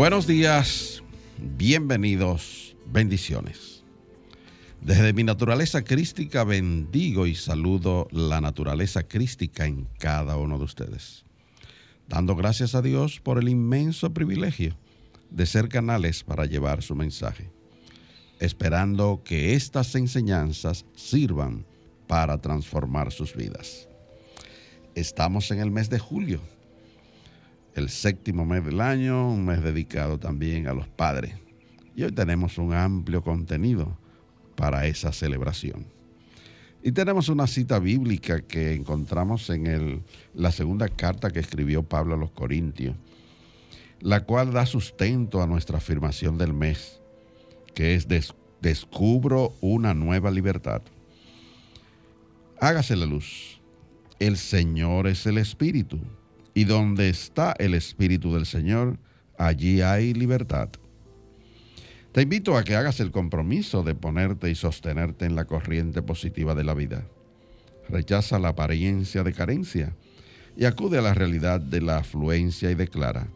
Buenos días, bienvenidos, bendiciones. Desde mi naturaleza crística bendigo y saludo la naturaleza crística en cada uno de ustedes, dando gracias a Dios por el inmenso privilegio de ser canales para llevar su mensaje, esperando que estas enseñanzas sirvan para transformar sus vidas. Estamos en el mes de julio el séptimo mes del año, un mes dedicado también a los padres. Y hoy tenemos un amplio contenido para esa celebración. Y tenemos una cita bíblica que encontramos en la segunda carta que escribió Pablo a los Corintios, la cual da sustento a nuestra afirmación del mes, que es descubro una nueva libertad. Hágase la luz. El Señor es el Espíritu y donde está el Espíritu del Señor, allí hay libertad. Te invito a que hagas el compromiso de ponerte y sostenerte en la corriente positiva de la vida. Rechaza la apariencia de carencia y acude a la realidad de la afluencia y declara,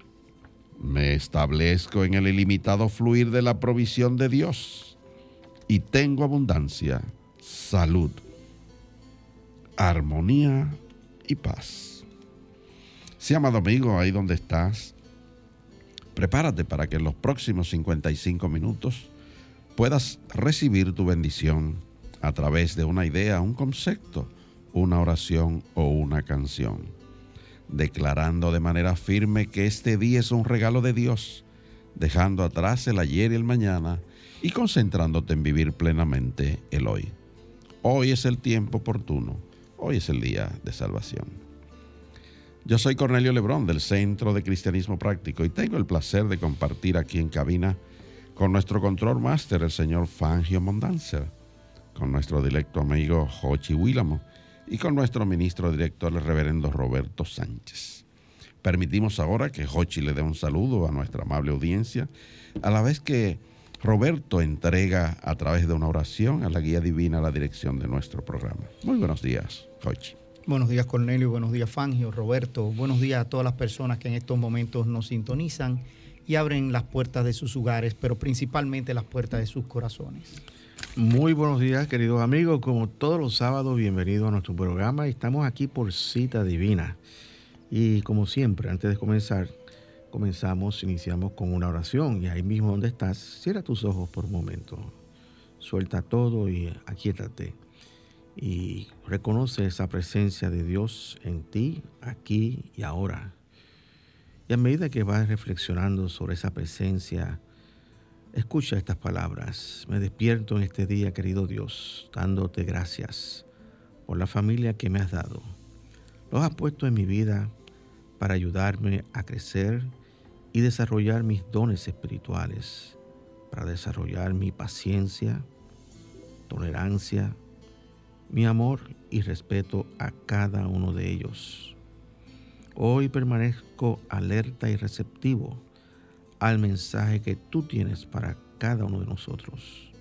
me establezco en el ilimitado fluir de la provisión de Dios y tengo abundancia, salud, armonía y paz. Sí, amado amigo, ahí donde estás, prepárate para que en los próximos 55 minutos puedas recibir tu bendición a través de una idea, un concepto, una oración o una canción, declarando de manera firme que este día es un regalo de Dios, dejando atrás el ayer y el mañana y concentrándote en vivir plenamente el hoy. Hoy es el tiempo oportuno, hoy es el día de salvación. Yo soy Cornelio Lebrón del Centro de Cristianismo Práctico y tengo el placer de compartir aquí en cabina con nuestro control máster, el señor Fangio Mondanzer, con nuestro directo amigo Jochi Willamo y con nuestro ministro director, el reverendo Roberto Sánchez. Permitimos ahora que Jochi le dé un saludo a nuestra amable audiencia, a la vez que Roberto entrega a través de una oración a la guía divina la dirección de nuestro programa. Muy buenos días, Jochi. Buenos días Cornelio, buenos días Fangio, Roberto, buenos días a todas las personas que en estos momentos nos sintonizan y abren las puertas de sus hogares, pero principalmente las puertas de sus corazones. Muy buenos días queridos amigos, como todos los sábados, bienvenidos a nuestro programa. Estamos aquí por cita divina. Y como siempre, antes de comenzar, comenzamos, iniciamos con una oración. Y ahí mismo donde estás, cierra tus ojos por un momento, suelta todo y aquíétate y reconoce esa presencia de Dios en ti, aquí y ahora. Y a medida que vas reflexionando sobre esa presencia, escucha estas palabras. Me despierto en este día, querido Dios, dándote gracias por la familia que me has dado. Los has puesto en mi vida para ayudarme a crecer y desarrollar mis dones espirituales, para desarrollar mi paciencia, tolerancia, mi amor y respeto a cada uno de ellos. Hoy permanezco alerta y receptivo al mensaje que tú tienes para cada uno de nosotros,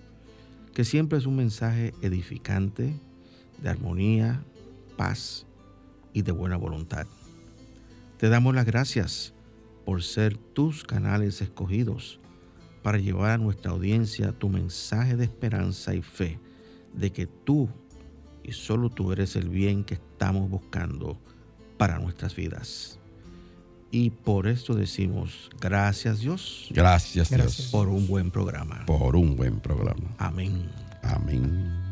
que siempre es un mensaje edificante, de armonía, paz y de buena voluntad. Te damos las gracias por ser tus canales escogidos para llevar a nuestra audiencia tu mensaje de esperanza y fe de que tú y solo tú eres el bien que estamos buscando para nuestras vidas. Y por esto decimos, gracias Dios. Gracias, Dios. Por un buen programa. Por un buen programa. Amén. Amén.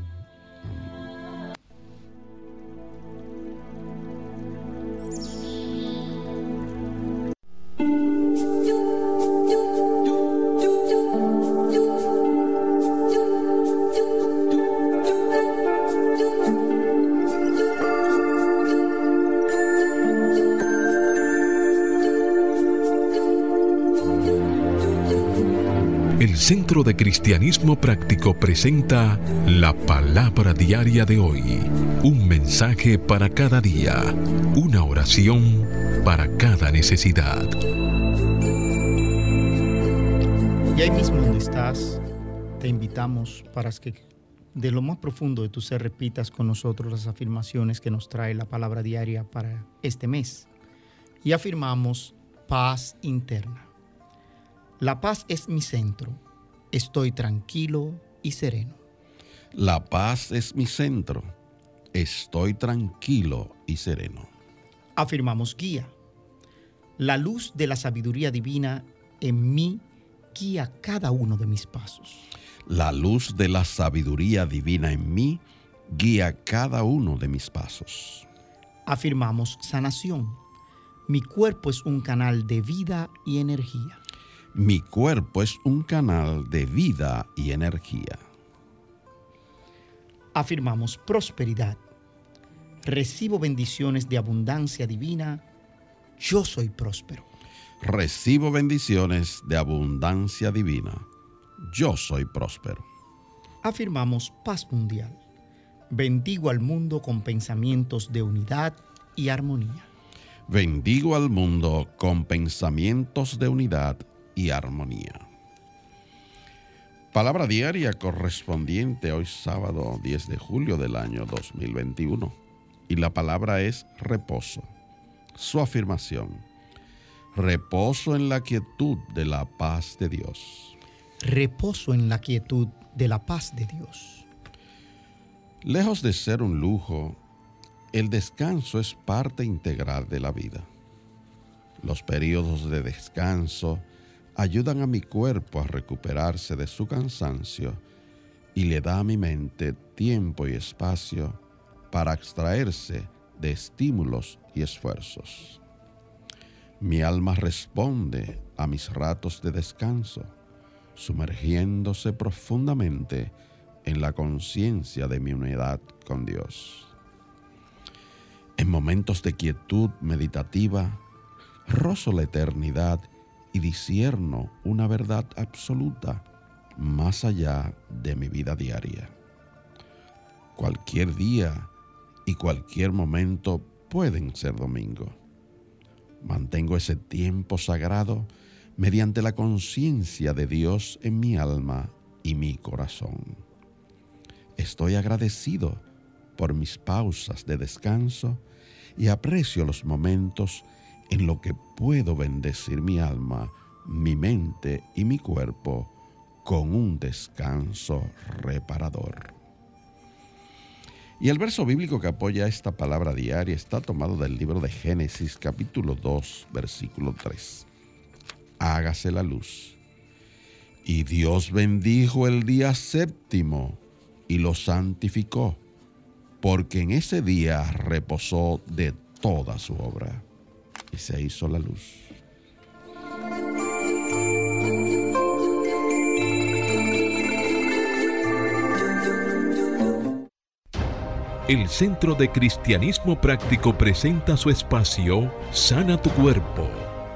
De Cristianismo Práctico presenta la palabra diaria de hoy. Un mensaje para cada día. Una oración para cada necesidad. Y ahí mismo donde estás, te invitamos para que de lo más profundo de tu ser repitas con nosotros las afirmaciones que nos trae la palabra diaria para este mes. Y afirmamos paz interna. La paz es mi centro. Estoy tranquilo y sereno. La paz es mi centro. Estoy tranquilo y sereno. Afirmamos guía. La luz de la sabiduría divina en mí guía cada uno de mis pasos. La luz de la sabiduría divina en mí guía cada uno de mis pasos. Afirmamos sanación. Mi cuerpo es un canal de vida y energía. Mi cuerpo es un canal de vida y energía. Afirmamos prosperidad. Recibo bendiciones de abundancia divina. Yo soy próspero. Recibo bendiciones de abundancia divina. Yo soy próspero. Afirmamos paz mundial. Bendigo al mundo con pensamientos de unidad y armonía. Bendigo al mundo con pensamientos de unidad y armonía. Palabra diaria correspondiente hoy sábado 10 de julio del año 2021. Y la palabra es reposo. Su afirmación. Reposo en la quietud de la paz de Dios. Reposo en la quietud de la paz de Dios. Lejos de ser un lujo, el descanso es parte integral de la vida. Los periodos de descanso ayudan a mi cuerpo a recuperarse de su cansancio y le da a mi mente tiempo y espacio para extraerse de estímulos y esfuerzos. Mi alma responde a mis ratos de descanso, sumergiéndose profundamente en la conciencia de mi unidad con Dios. En momentos de quietud meditativa, rozo la eternidad y disierno una verdad absoluta más allá de mi vida diaria. Cualquier día y cualquier momento pueden ser domingo. Mantengo ese tiempo sagrado mediante la conciencia de Dios en mi alma y mi corazón. Estoy agradecido por mis pausas de descanso y aprecio los momentos en lo que puedo bendecir mi alma, mi mente y mi cuerpo con un descanso reparador. Y el verso bíblico que apoya esta palabra diaria está tomado del libro de Génesis capítulo 2 versículo 3. Hágase la luz. Y Dios bendijo el día séptimo y lo santificó, porque en ese día reposó de toda su obra y se hizo la luz. El Centro de Cristianismo Práctico presenta su espacio Sana tu Cuerpo.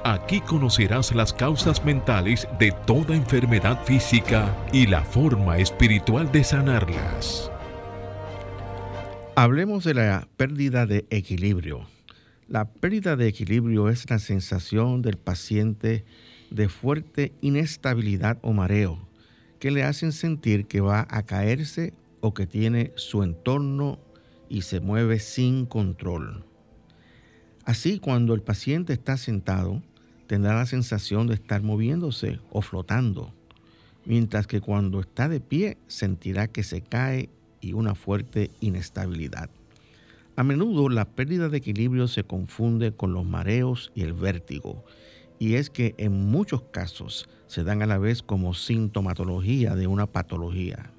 Aquí conocerás las causas mentales de toda enfermedad física y la forma espiritual de sanarlas. Hablemos de la pérdida de equilibrio. La pérdida de equilibrio es la sensación del paciente de fuerte inestabilidad o mareo que le hacen sentir que va a caerse o que tiene su entorno y se mueve sin control. Así, cuando el paciente está sentado, tendrá la sensación de estar moviéndose o flotando, mientras que cuando está de pie sentirá que se cae y una fuerte inestabilidad. A menudo la pérdida de equilibrio se confunde con los mareos y el vértigo, y es que en muchos casos se dan a la vez como sintomatología de una patología.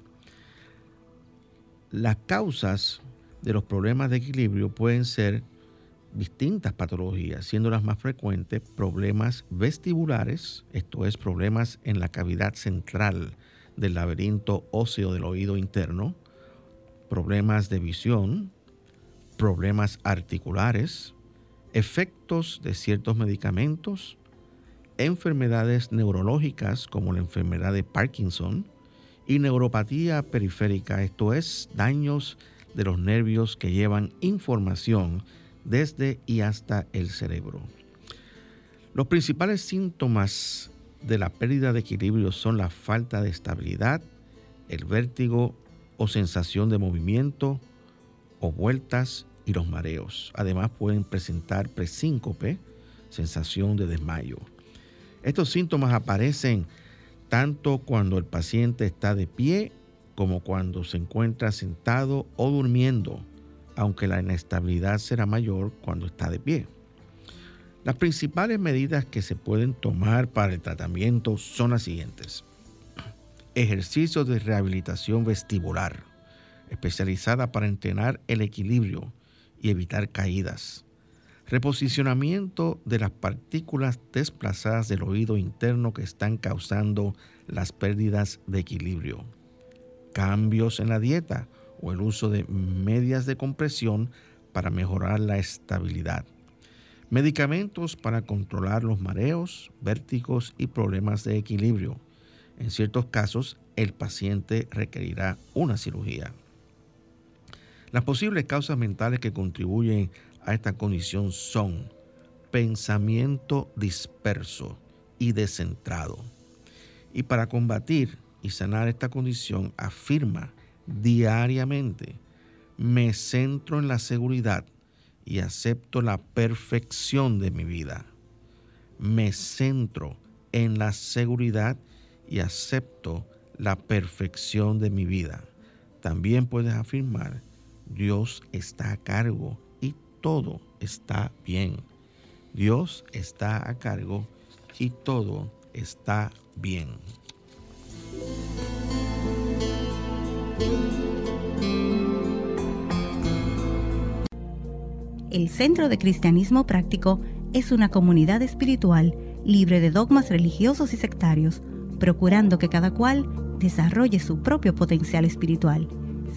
Las causas de los problemas de equilibrio pueden ser distintas patologías, siendo las más frecuentes problemas vestibulares, esto es problemas en la cavidad central del laberinto óseo del oído interno, problemas de visión, problemas articulares, efectos de ciertos medicamentos, enfermedades neurológicas como la enfermedad de Parkinson y neuropatía periférica, esto es, daños de los nervios que llevan información desde y hasta el cerebro. Los principales síntomas de la pérdida de equilibrio son la falta de estabilidad, el vértigo o sensación de movimiento o vueltas y los mareos. Además pueden presentar presíncope, sensación de desmayo. Estos síntomas aparecen tanto cuando el paciente está de pie como cuando se encuentra sentado o durmiendo, aunque la inestabilidad será mayor cuando está de pie. Las principales medidas que se pueden tomar para el tratamiento son las siguientes. Ejercicios de rehabilitación vestibular, especializada para entrenar el equilibrio y evitar caídas. Reposicionamiento de las partículas desplazadas del oído interno que están causando las pérdidas de equilibrio. Cambios en la dieta o el uso de medias de compresión para mejorar la estabilidad Medicamentos para controlar los mareos, vértigos y problemas de equilibrio. En ciertos casos, el paciente requerirá una cirugía. Las posibles causas mentales que contribuyen a esta condición son pensamiento disperso y descentrado. Y para combatir y sanar esta condición, afirma diariamente, me centro en la seguridad y acepto la perfección de mi vida. Me centro en la seguridad y acepto la perfección de mi vida. También puedes afirmar, Dios está a cargo y todo está bien. Dios está a cargo y todo está bien. El Centro de Cristianismo Práctico es una comunidad espiritual libre de dogmas religiosos y sectarios, procurando que cada cual desarrolle su propio potencial espiritual.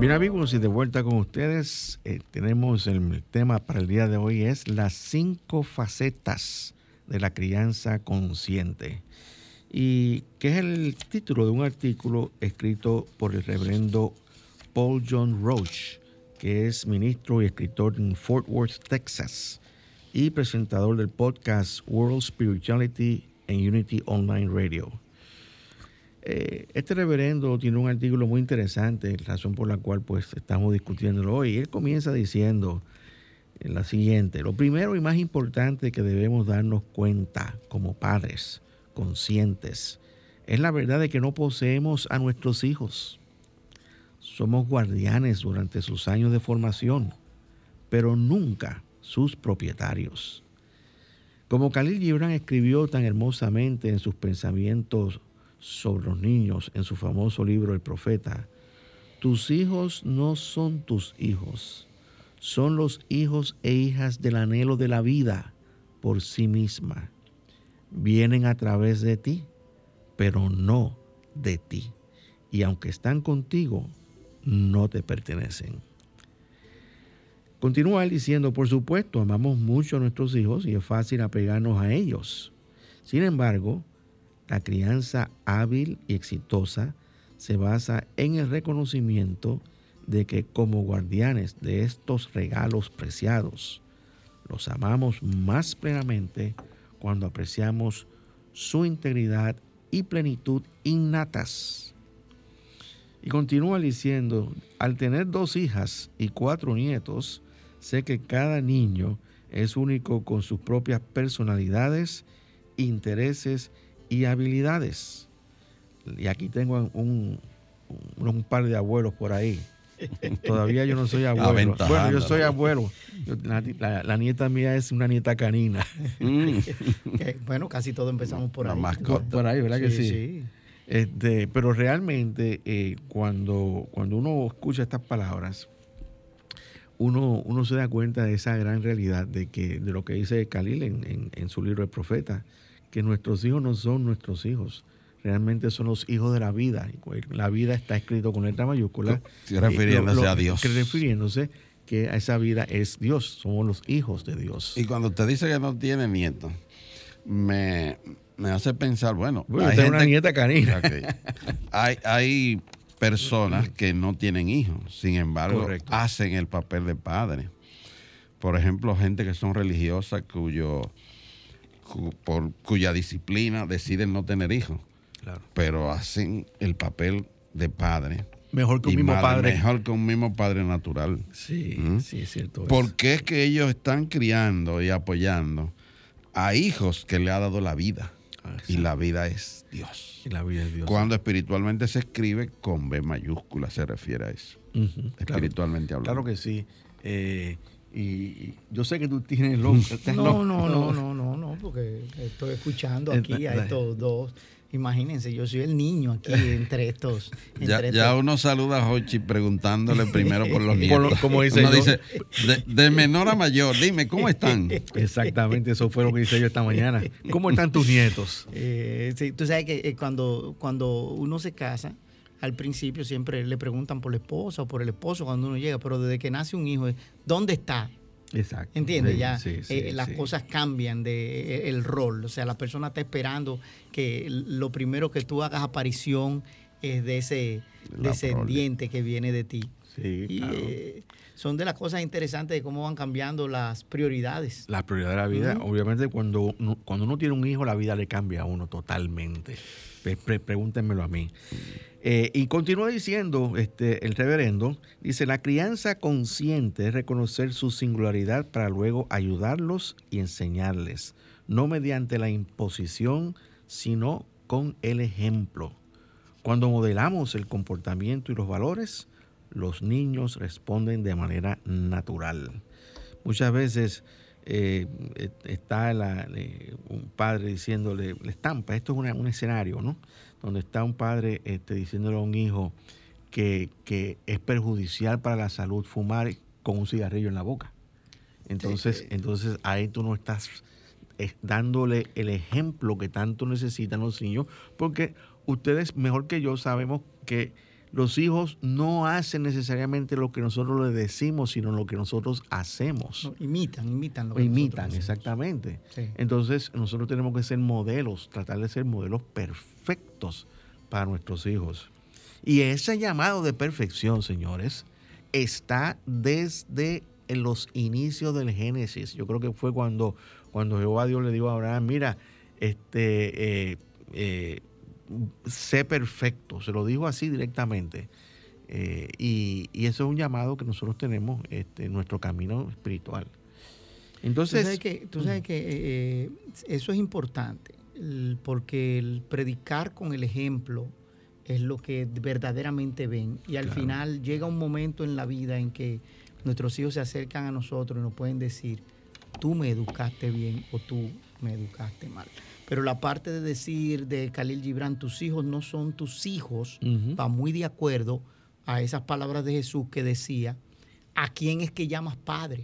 Bien amigos, y de vuelta con ustedes, eh, tenemos el tema para el día de hoy es las cinco facetas de la crianza consciente. Y que es el título de un artículo escrito por el reverendo Paul John Roach, que es ministro y escritor en Fort Worth, Texas y presentador del podcast World Spirituality en Unity Online Radio. Eh, este reverendo tiene un artículo muy interesante, razón por la cual pues estamos discutiéndolo hoy. Él comienza diciendo en la siguiente, lo primero y más importante que debemos darnos cuenta como padres conscientes es la verdad de que no poseemos a nuestros hijos. Somos guardianes durante sus años de formación, pero nunca sus propietarios. Como Khalil Gibran escribió tan hermosamente en sus pensamientos sobre los niños en su famoso libro El Profeta, tus hijos no son tus hijos, son los hijos e hijas del anhelo de la vida por sí misma. Vienen a través de ti, pero no de ti. Y aunque están contigo, no te pertenecen. Continúa él diciendo, por supuesto, amamos mucho a nuestros hijos y es fácil apegarnos a ellos. Sin embargo, la crianza hábil y exitosa se basa en el reconocimiento de que como guardianes de estos regalos preciados, los amamos más plenamente cuando apreciamos su integridad y plenitud innatas. Y continúa diciendo, al tener dos hijas y cuatro nietos, Sé que cada niño es único con sus propias personalidades, intereses y habilidades. Y aquí tengo un, par de abuelos por ahí. Todavía yo no soy abuelo. Bueno, yo soy abuelo. la, nieta mía es una nieta canina. Mm. bueno, casi todos empezamos por ahí. Por ahí, ¿verdad que sí? Este, pero realmente eh, cuando, cuando uno escucha estas palabras, uno, uno se da cuenta de esa gran realidad de que de lo que dice Khalil en, en, su libro El Profeta, que nuestros hijos no son nuestros hijos, realmente son los hijos de la vida. La vida está escrito con letra mayúscula. refiriéndose a Dios. refiriéndose que a esa vida es Dios, somos los hijos de Dios. Y cuando usted dice que no tiene nietos, me, hace pensar, bueno, hay tengo una nieta canina. hay, hay personas que no tienen hijos, sin embargo, hacen el papel de padre. Por ejemplo, gente que son religiosas cuyo, por, cuya disciplina deciden no tener hijos, pero hacen el papel de padre. Mejor que un mismo padre. Mejor que un mismo padre natural. Sí, ¿Mm? sí, es cierto. Porque es que ellos están criando y apoyando a hijos que le ha dado la vida. Y la vida es Dios. Y la vida es Dios. Cuando espiritualmente se escribe con B mayúscula, se refiere a eso. Espiritualmente hablando. Claro que sí. Eh, y, yo sé que tú tienes no, no, no, no, no, no, no, porque estoy escuchando aquí a estos dos Imagínense, yo soy el niño aquí entre estos. ya, uno saluda a Hochi preguntándole primero por los niños. como dice uno dice, de, menor a mayor, dime, ¿cómo están? Exactamente, eso fue lo que hice yo esta mañana. ¿Cómo están tus nietos? Eh, sí, tú sabes que eh, cuando, cuando uno se casa, al principio siempre le preguntan por la esposa o por el esposo cuando uno llega, pero desde que nace un hijo, ¿dónde está? Exacto. ¿Entiendes? ya eh, las cosas cambian de eh, el rol. O sea, la persona está esperando que lo primero que tú hagas aparición es de ese descendiente que viene de ti. Sí, y, eh, son de las cosas interesantes de cómo van cambiando las prioridades. La prioridad de la vida, obviamente cuando, cuando uno tiene un hijo, la vida le cambia a uno totalmente. Pregúntenmelo a mí. Eh, y continúa diciendo este, el reverendo, dice, la crianza consciente es reconocer su singularidad para luego ayudarlos y enseñarles, no mediante la imposición, sino con el ejemplo. Cuando modelamos el comportamiento y los valores, los niños responden de manera natural. Muchas veces eh, está eh, un padre diciéndole, le estampa, esto es un escenario, ¿no? donde está un padre este, diciéndole a un hijo que, es perjudicial para la salud fumar con un cigarrillo en la boca. Entonces, entonces ahí tú no estás dándole el ejemplo que tanto necesitan los niños, porque ustedes mejor que yo sabemos que los hijos no hacen necesariamente lo que nosotros les decimos, sino lo que nosotros hacemos. imitan, imitan lo que Imitan, exactamente. Entonces, nosotros tenemos que ser modelos, tratar de ser modelos perfectos para nuestros hijos. Y ese llamado de perfección, señores, está desde los inicios del Génesis. Yo creo que fue cuando, cuando Jehová Dios le dijo a Abraham, mira, este, eh, eh, sé perfecto, se lo digo así directamente. Eh, y, eso es un llamado que nosotros tenemos este, en nuestro camino espiritual. Entonces, tú sabes que, eh, eh, eso es importante, porque el predicar con el ejemplo es lo que verdaderamente ven. Y al final llega un momento en la vida en que nuestros hijos se acercan a nosotros y nos pueden decir, tú me educaste bien o tú me educaste mal. Pero la parte de decir de Khalil Gibran, tus hijos no son tus hijos, va muy de acuerdo a esas palabras de Jesús que decía, ¿a quién es que llamas padre?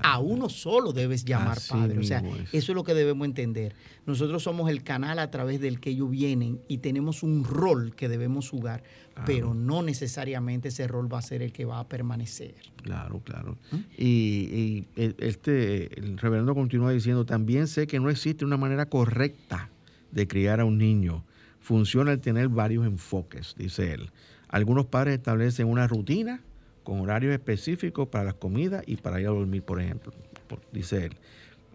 A uno solo debes llamar padre. O sea, eso es lo que debemos entender. Nosotros somos el canal a través del que ellos vienen y tenemos un rol que debemos jugar, pero no necesariamente ese rol va a ser el que va a permanecer. Claro, claro. ¿Mm? Y, este, el reverendo continúa diciendo, también sé que no existe una manera correcta de criar a un niño. Funciona el tener varios enfoques, dice él. Algunos padres establecen una rutina con horarios específicos para las comidas y para ir a dormir, por ejemplo, dice él.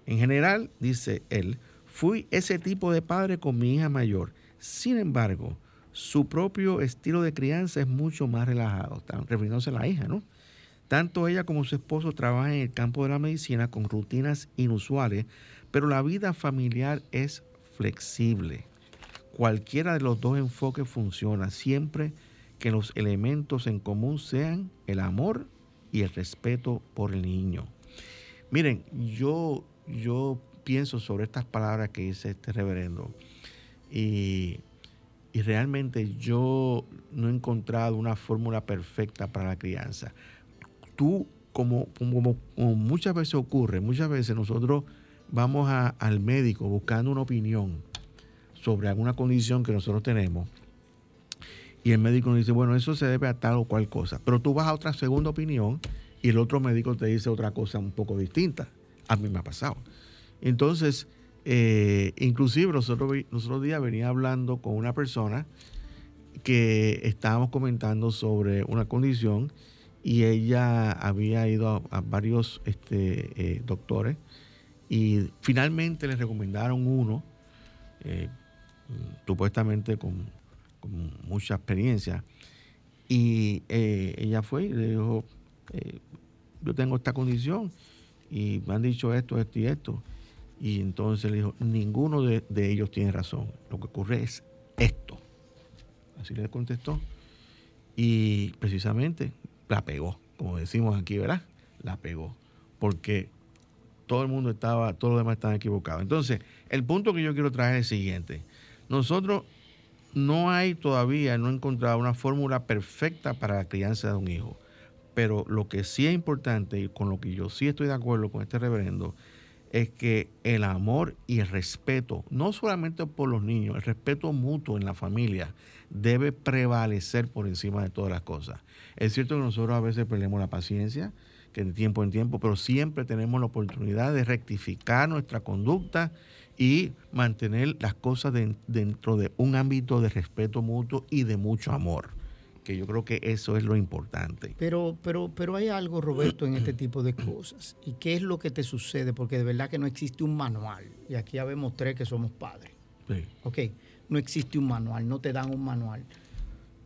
En general, dice él, fui ese tipo de padre con mi hija mayor. Sin embargo, su propio estilo de crianza es mucho más relajado. Están refiriéndose a la hija, ¿no? Tanto ella como su esposo trabajan en el campo de la medicina con rutinas inusuales, pero la vida familiar es flexible. Cualquiera de los dos enfoques funciona siempre que los elementos en común sean el amor y el respeto por el niño. Miren, yo, yo pienso sobre estas palabras que dice este reverendo y y realmente yo no he encontrado una fórmula perfecta para la crianza. Tú, como, como, muchas veces ocurre, muchas veces nosotros vamos al médico buscando una opinión sobre alguna condición que nosotros tenemos y el médico nos dice, bueno, eso se debe a tal o cual cosa. Pero tú vas a otra segunda opinión y el otro médico te dice otra cosa un poco distinta. A mí me ha pasado. Entonces, eh, inclusive nosotros, nosotros días venía hablando con una persona que estábamos comentando sobre una condición y ella había ido a, varios este, eh, doctores y finalmente le recomendaron uno, eh, supuestamente con, mucha experiencia, y ella fue y le dijo, yo tengo esta condición y me han dicho esto, esto y esto. Y entonces le dijo, ninguno de, ellos tiene razón. Lo que ocurre es esto. Así le contestó. Y precisamente la pegó, como decimos aquí, ¿verdad? La pegó. Porque todo el mundo estaba, todos los demás estaban equivocados. Entonces, el punto que yo quiero traer es el siguiente. Nosotros no hay todavía, no he encontrado una fórmula perfecta para la crianza de un hijo. Pero lo que sí es importante y con lo que yo sí estoy de acuerdo con este reverendo es que el amor y el respeto, no solamente por los niños, el respeto mutuo en la familia debe prevalecer por encima de todas las cosas. Es cierto que nosotros a veces perdemos la paciencia, que de tiempo en tiempo, pero siempre tenemos la oportunidad de rectificar nuestra conducta y mantener las cosas dentro de un ámbito de respeto mutuo y de mucho amor que yo creo que eso es lo importante. Pero, pero, pero hay algo, Roberto, en este tipo de cosas. ¿Y qué es lo que te sucede? Porque de verdad que no existe un manual. Y aquí ya vemos tres que somos padres. Sí. Ok, no existe un manual, no te dan un manual.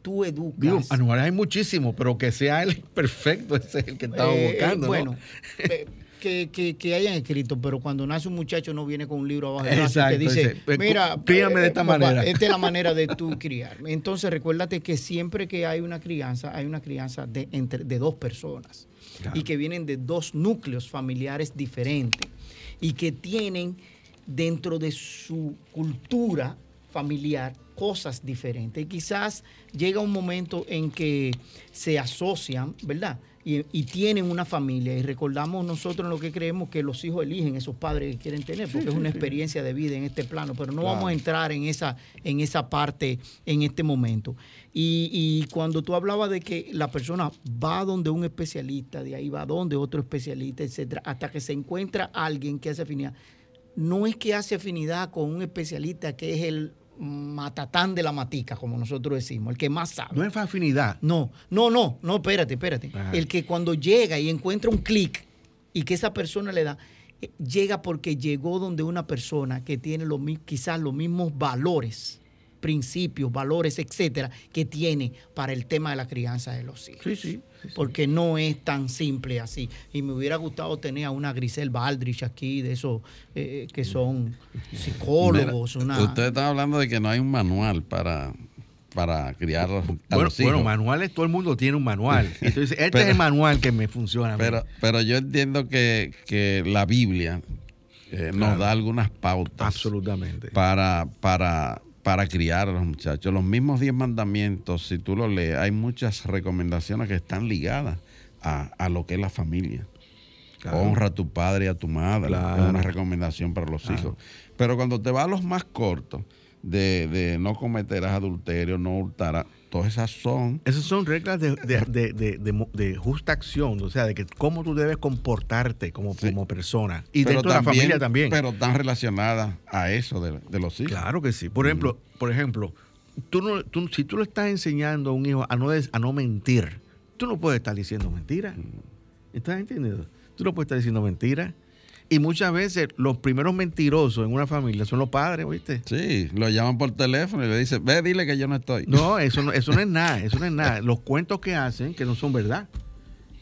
Tú educas. Digo, manuales hay muchísimos, pero que sea el perfecto, ese es el que estamos eh, buscando. bueno, eh, que, hayan escrito, pero cuando nace un muchacho no viene con un libro abajo de brazo que dice, mira, críame de esta manera. Esta es la manera de tú criar. Entonces recuérdate que siempre que hay una crianza, hay una crianza de, entre, de dos personas y que vienen de dos núcleos familiares diferentes y que tienen dentro de su cultura familiar cosas diferentes. Y quizás llega un momento en que se asocian, ¿verdad? Y, tienen una familia. Y recordamos nosotros lo que creemos que los hijos eligen esos padres que quieren tener, porque es una experiencia de vida en este plano. Pero no vamos a entrar en esa, en esa parte en este momento. Y, cuando tú hablabas de que la persona va donde un especialista, de ahí va donde otro especialista, etcétera, hasta que se encuentra alguien que hace afinidad. No es que hace afinidad con un especialista que es el matatán de la matica, como nosotros decimos, el que más sabe. No es afinidad. No, no, no, no, espérate, espérate. El que cuando llega y encuentra un clic y que esa persona le da, eh, llega porque llegó donde una persona que tiene los, quizás los mismos valores principios, valores, etcétera, que tiene para el tema de la crianza de los hijos. Sí, sí. Porque no es tan simple así. Y me hubiera gustado tener a una Grisel Baldrich aquí, de esos eh, que son psicólogos. Usted está hablando de que no hay un manual para, para criar a bueno, los hijos. Bueno, manuales, todo el mundo tiene un manual. Entonces, este es el manual que me funciona. Pero, pero yo entiendo que, la Biblia eh, nos da algunas pautas. Absolutamente. Para, para para criar a los muchachos. Los mismos diez mandamientos, si tú lo lees, hay muchas recomendaciones que están ligadas a, lo que es la familia. Honra a tu padre y a tu madre. Es una recomendación para los hijos. Pero cuando te vas a los más cortos, de, de no cometerás adulterio, no hurtarás, todas esas son... Esas son reglas de, de, justa acción, o sea, de que cómo tú debes comportarte como, como persona. Y dentro de la familia también. Pero están relacionadas a eso de, los hijos. Claro que sí. Por ejemplo, por ejemplo tú no, tú, si tú le estás enseñando a un hijo a no, a no mentir, tú no puedes estar diciendo mentiras. ¿Estás entendiendo? Tú no puedes estar diciendo mentiras. Y muchas veces los primeros mentirosos en una familia son los padres, ¿viste? Sí, lo llaman por teléfono y le dicen, ve, dile que yo no estoy. No, eso no, eso no es nada, eso no es nada. Los cuentos que hacen que no son verdad.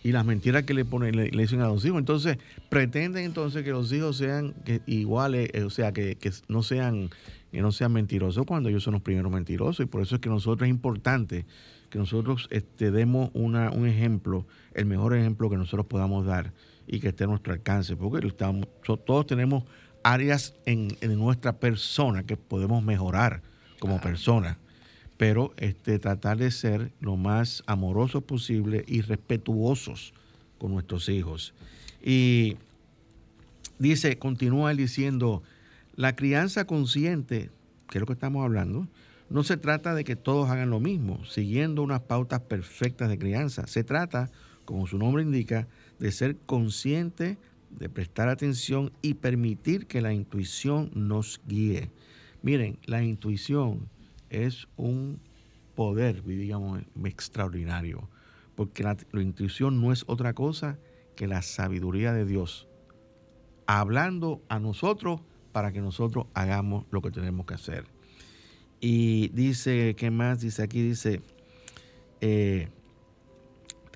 Y las mentiras que le ponen, le, dicen a los hijos. Entonces, pretenden entonces que los hijos sean iguales, eh, o sea, que, no sean, que no sean mentirosos cuando ellos son los primeros mentirosos. Y por eso es que nosotros es importante que nosotros este, demos una, un ejemplo, el mejor ejemplo que nosotros podamos dar y que esté a nuestro alcance, porque estamos, todos tenemos áreas en, nuestra persona que podemos mejorar como personas. pero este, tratar de ser lo más amorosos posible y respetuosos con nuestros hijos. Y dice, continúa diciendo, la crianza consciente, que es lo que estamos hablando, no se trata de que todos hagan lo mismo, siguiendo unas pautas perfectas de crianza. Se trata, como su nombre indica, de ser consciente, de prestar atención y permitir que la intuición nos guíe. Miren, la intuición es un poder, digamos, extraordinario, porque la, intuición no es otra cosa que la sabiduría de Dios, hablando a nosotros para que nosotros hagamos lo que tenemos que hacer. Y dice, ¿qué más? Dice aquí, dice, eh,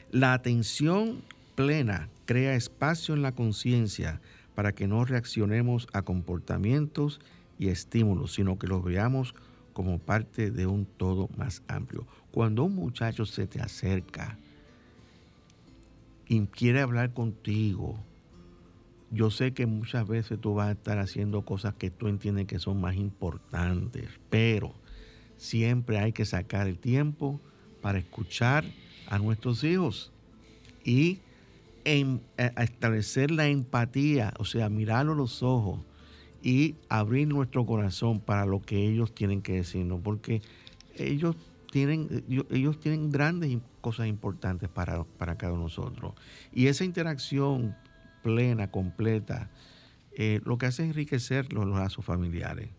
la atención plena crea espacio en la conciencia para que no reaccionemos a comportamientos y estímulos, sino que los veamos como parte de un todo más amplio. Cuando un muchacho se te acerca y quiere hablar contigo, yo sé que muchas veces tú vas a estar haciendo cosas que tú entiendes que son más importantes, pero siempre hay que sacar el tiempo para escuchar a nuestros hijos y en, establecer la empatía, o sea, mirarlo a los ojos y abrir nuestro corazón para lo que ellos tienen que decirnos, porque ellos tienen, ellos tienen grandes cosas importantes para, para cada uno de nosotros. Y esa interacción plena, completa, eh, lo que hace es enriquecer los lazos familiares.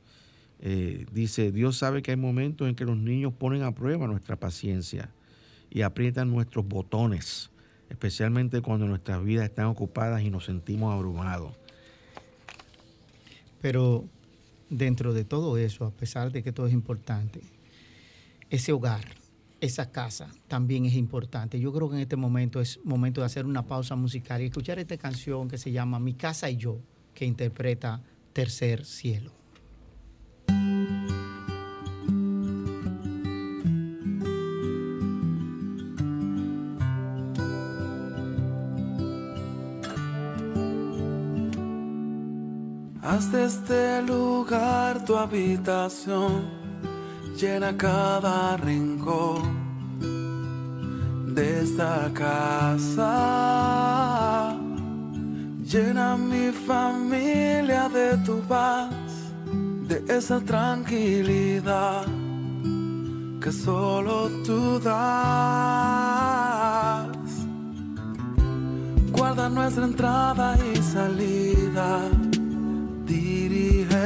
Eh, dice, Dios sabe que hay momentos en que los niños ponen a prueba nuestra paciencia y aprietan nuestros botones, especialmente cuando nuestras vidas están ocupadas y nos sentimos abrumados. Pero dentro de todo eso, a pesar de que todo es importante, ese hogar, esa casa también es importante. Yo creo que en este momento es momento de hacer una pausa musical y escuchar esta canción que se llama Mi casa y yo, que interpreta Tercer Cielo. Haz de este lugar tu habitación, llena cada rincón de esta casa. Llena mi familia de tu paz, de esa tranquilidad que solo tú das. Guarda nuestra entrada y salida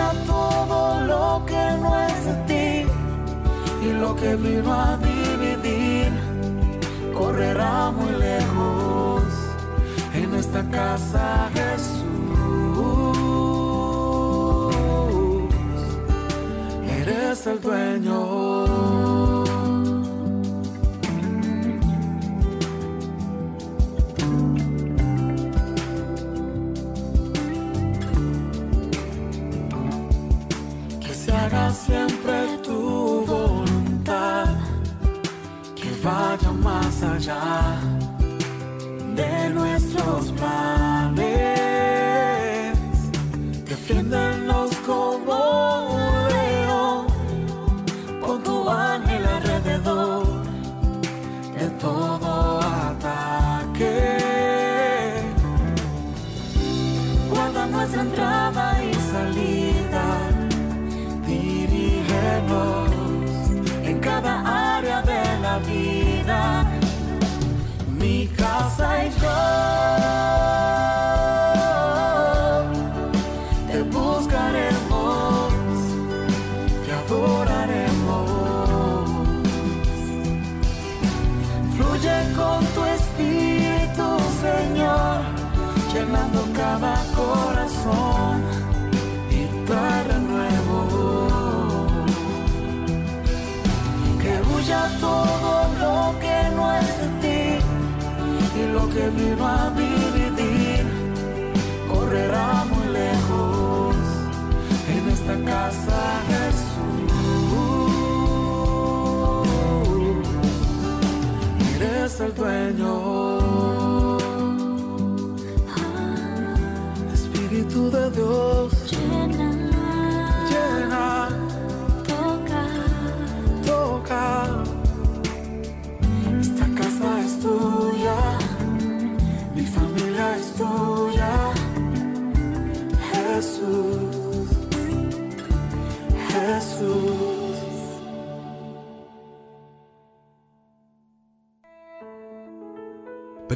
todo lo que no es de ti y lo que vino a dividir correrá muy lejos en esta casa Jesús. Eres el dueño. Vaya más allá de nuestros planes. Defiéndenos que vino a dividir correrá muy lejos en esta casa Jesús. Eres el dueño. Espíritu de Dios.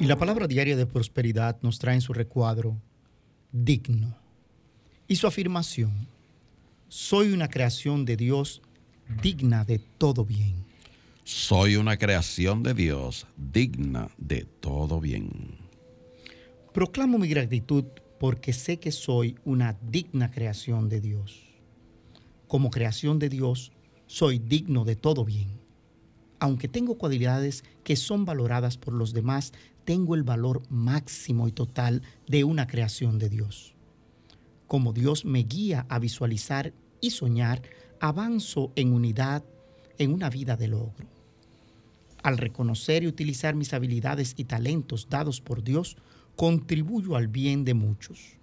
Y la palabra diaria de prosperidad nos trae en su recuadro digno. Y su afirmación, soy una creación de Dios digna de todo bien. Soy una creación de Dios digna de todo bien. Proclamo mi gratitud porque sé que soy una digna creación de Dios. Como creación de Dios, soy digno de todo bien. Aunque tengo cualidades que son valoradas por los demás, tengo el valor máximo y total de una creación de Dios. Como Dios me guía a visualizar y soñar, avanzo en unidad en una vida de logro. Al reconocer y utilizar mis habilidades y talentos dados por Dios, contribuyo al bien de muchos.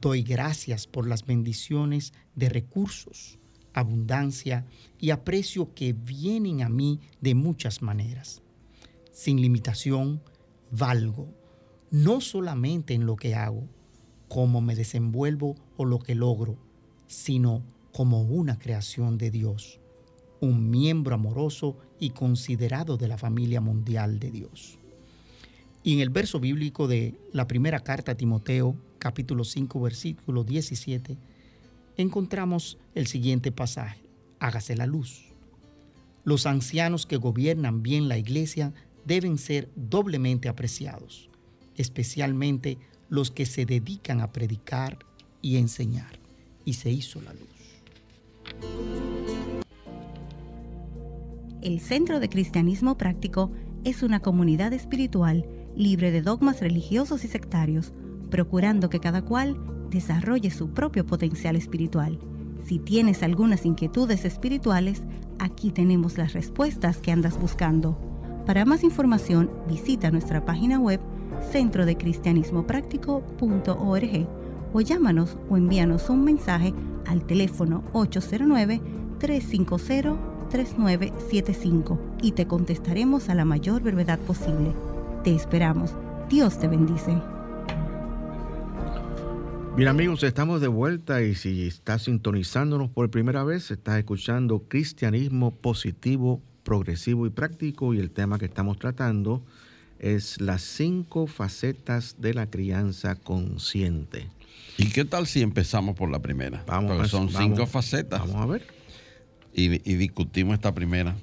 Doy gracias por las bendiciones de recursos, abundancia y aprecio que vienen a mí de muchas maneras sin limitación, valgo, no solamente en lo que hago, cómo me desenvuelvo o lo que logro, sino como una creación de Dios, un miembro amoroso y considerado de la familia mundial de Dios. Y en el verso bíblico de la primera carta a Timoteo, capítulo 5, versículo 17, encontramos el siguiente pasaje, hágase la luz. Los ancianos que gobiernan bien la iglesia deben ser doblemente apreciados, especialmente los que se dedican a predicar y enseñar. Y se hizo la luz. El Centro de Cristianismo Práctico es una comunidad espiritual libre de dogmas religiosos y sectarios, procurando que cada cual desarrolle su propio potencial espiritual. Si tienes algunas inquietudes espirituales, aquí tenemos las respuestas que andas buscando. Para más información, visita nuestra página web centrodecristianismopráctico.org o llámanos o envíanos un mensaje al teléfono 809-350-3975 y te contestaremos a la mayor brevedad posible. Te esperamos. Dios te bendice. Bien amigos, estamos de vuelta y si estás sintonizándonos por primera vez, estás escuchando Cristianismo Positivo progresivo y práctico y el tema que estamos tratando es las cinco facetas de la crianza consciente. ¿Y qué tal si empezamos por la primera? Vamos, Porque son vamos, cinco facetas. Vamos a ver. Y, y discutimos esta primera.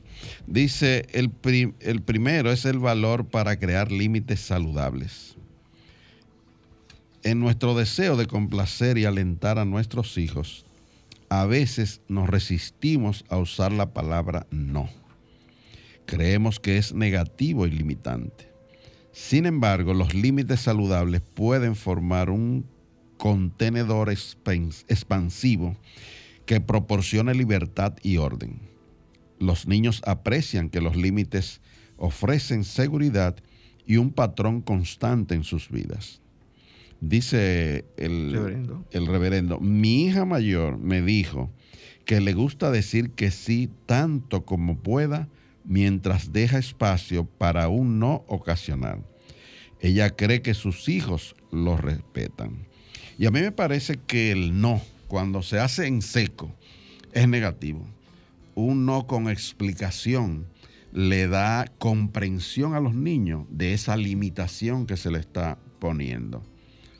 Dice, el, pri- el primero es el valor para crear límites saludables. En nuestro deseo de complacer y alentar a nuestros hijos, a veces nos resistimos a usar la palabra no. Creemos que es negativo y limitante. Sin embargo, los límites saludables pueden formar un contenedor expan- expansivo que proporcione libertad y orden. Los niños aprecian que los límites ofrecen seguridad y un patrón constante en sus vidas. Dice el Reverendo. el reverendo, mi hija mayor me dijo que le gusta decir que sí tanto como pueda mientras deja espacio para un no ocasional. Ella cree que sus hijos lo respetan. Y a mí me parece que el no, cuando se hace en seco, es negativo. Un no con explicación le da comprensión a los niños de esa limitación que se le está poniendo.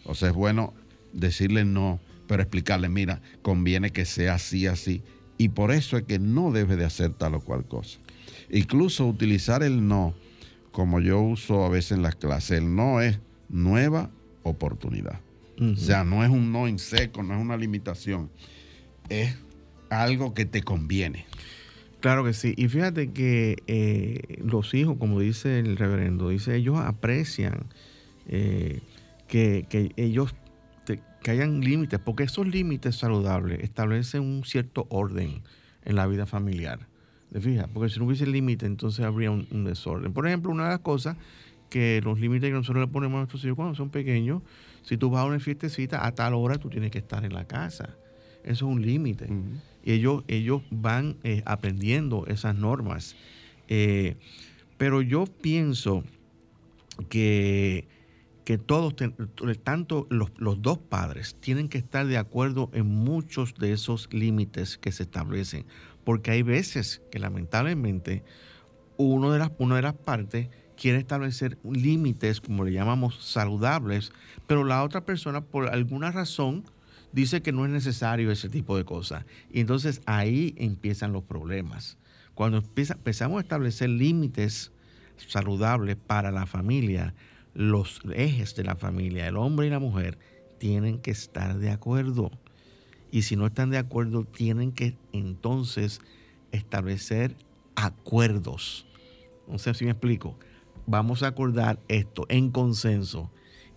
O sea, es bueno decirle no, pero explicarle, mira, conviene que sea así, así. Y por eso es que no debe de hacer tal o cual cosa. Incluso utilizar el no, como yo uso a veces en las clases, el no es nueva oportunidad. O sea, no es un no en seco, no es una limitación, es algo que te conviene. Claro que sí. Y fíjate que eh, los hijos, como dice el reverendo, dice, ellos aprecian eh, que, que, ellos que hayan límites, porque esos límites saludables establecen un cierto orden en la vida familiar. ¿Te fijas? Porque si no hubiese límite, entonces habría un, un, desorden. Por ejemplo, una de las cosas que los límites que nosotros le ponemos a nuestros hijos cuando son pequeños, si tú vas a una fiestecita, a tal hora tú tienes que estar en la casa. Eso es un límite. Uh -huh. Y ellos, ellos van eh, aprendiendo esas normas. Eh, pero yo pienso que, que todos, tanto los, los, dos padres, tienen que estar de acuerdo en muchos de esos límites que se establecen. Porque hay veces que lamentablemente uno de las, una de las partes quiere establecer límites, como le llamamos, saludables, pero la otra persona, por alguna razón, dice que no es necesario ese tipo de cosas. Y entonces ahí empiezan los problemas. Cuando empezamos a establecer límites saludables para la familia, los ejes de la familia, el hombre y la mujer, tienen que estar de acuerdo. Y si no están de acuerdo, tienen que entonces establecer acuerdos. No sé si me explico vamos a acordar esto en consenso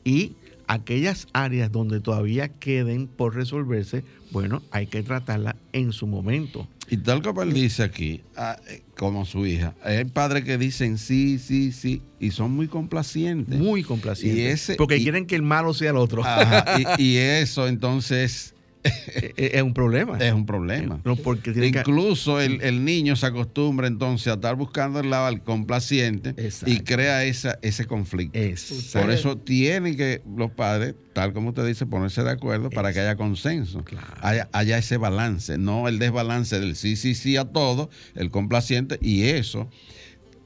y aquellas áreas donde todavía queden por resolverse, bueno, hay que tratarla en su momento. Y tal como él dice aquí, ah, como su hija, hay padres que dicen sí, sí, sí, y son muy complacientes. Muy complacientes. Y ese, porque y, quieren que el malo sea el otro. Ajá, y, y, eso entonces es un problema. Es un problema. No, porque Incluso que... el, el, niño se acostumbra entonces a estar buscando el lado al complaciente Exacto. y crea esa, ese conflicto. Por eso tienen que los padres, tal como usted dice, ponerse de acuerdo para que haya consenso, claro. haya, haya, ese balance, no el desbalance del sí, sí, sí a todo, el complaciente y eso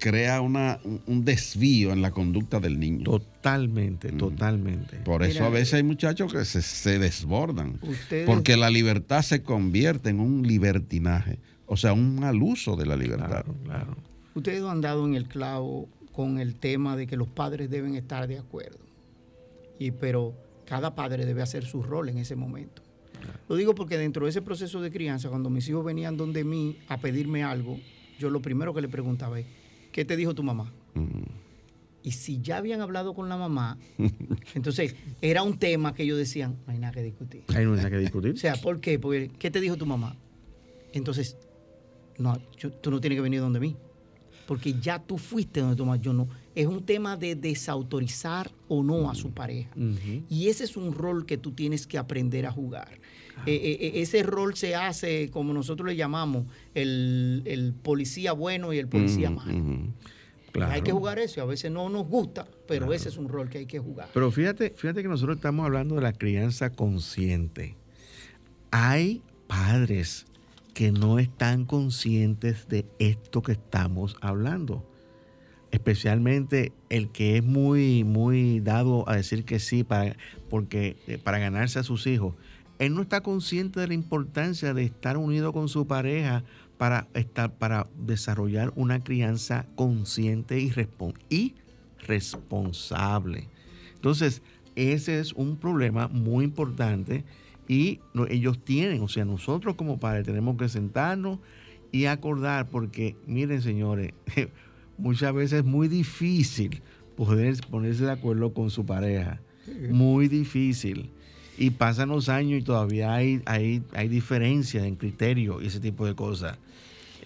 crea una, un desvío en la conducta del niño. Totalmente, mm. totalmente. Por eso Mira, a veces hay muchachos que se, se desbordan. Ustedes... Porque la libertad se convierte en un libertinaje, o sea, un mal uso de la libertad. Claro, claro. Ustedes han dado en el clavo con el tema de que los padres deben estar de acuerdo. Y, pero cada padre debe hacer su rol en ese momento. Claro. Lo digo porque dentro de ese proceso de crianza, cuando mis hijos venían donde mí a pedirme algo, yo lo primero que le preguntaba es, ¿qué te dijo tu mamá? Mm. Y si ya habían hablado con la mamá, entonces era un tema que ellos decían, no hay nada que discutir. Hay nada que discutir. o sea, ¿por qué? Porque, ¿qué te dijo tu mamá? Entonces, no, yo, tú no tienes que venir donde mí. Porque ya tú fuiste donde tu mamá, yo no. Es un tema de desautorizar o no a su pareja. Uh -huh. Y ese es un rol que tú tienes que aprender a jugar. Ah. Eh, eh, ese rol se hace, como nosotros le llamamos, el, el policía bueno y el policía uh -huh. malo. Claro. Hay que jugar eso, a veces no nos gusta, pero claro. ese es un rol que hay que jugar. Pero fíjate, fíjate que nosotros estamos hablando de la crianza consciente. Hay padres que no están conscientes de esto que estamos hablando. Especialmente el que es muy, muy dado a decir que sí para, porque, eh, para ganarse a sus hijos. Él no está consciente de la importancia de estar unido con su pareja para, estar, para desarrollar una crianza consciente y, respon y responsable. Entonces, ese es un problema muy importante y no, ellos tienen, o sea, nosotros como padres tenemos que sentarnos y acordar, porque miren señores, muchas veces es muy difícil poder ponerse de acuerdo con su pareja, muy difícil. Y pasan los años y todavía hay, hay, hay diferencias en criterio y ese tipo de cosas.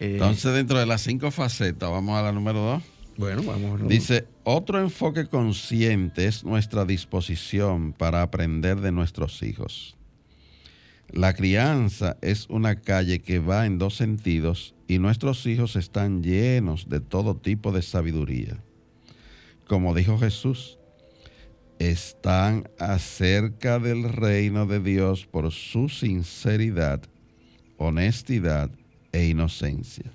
Eh, Entonces, dentro de las cinco facetas, vamos a la número dos. Bueno, vamos. a Dice, otro enfoque consciente es nuestra disposición para aprender de nuestros hijos. La crianza es una calle que va en dos sentidos y nuestros hijos están llenos de todo tipo de sabiduría. Como dijo Jesús, están acerca del reino de Dios por su sinceridad, honestidad e inocencia.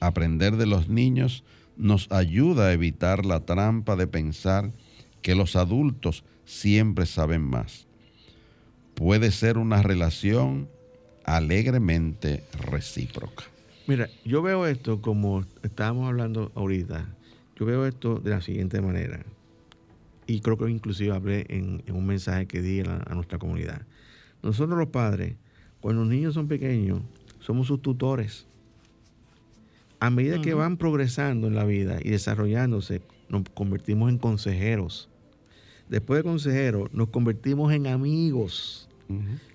Aprender de los niños nos ayuda a evitar la trampa de pensar que los adultos siempre saben más. Puede ser una relación alegremente recíproca. Mira, yo veo esto como estábamos hablando ahorita, yo veo esto de la siguiente manera, y creo que inclusive hablé en, un mensaje que di a, a nuestra comunidad. Nosotros los padres, cuando los niños son pequeños, somos sus tutores. A medida que van progresando en la vida y desarrollándose, nos convertimos en consejeros. Después de consejeros, nos convertimos en amigos.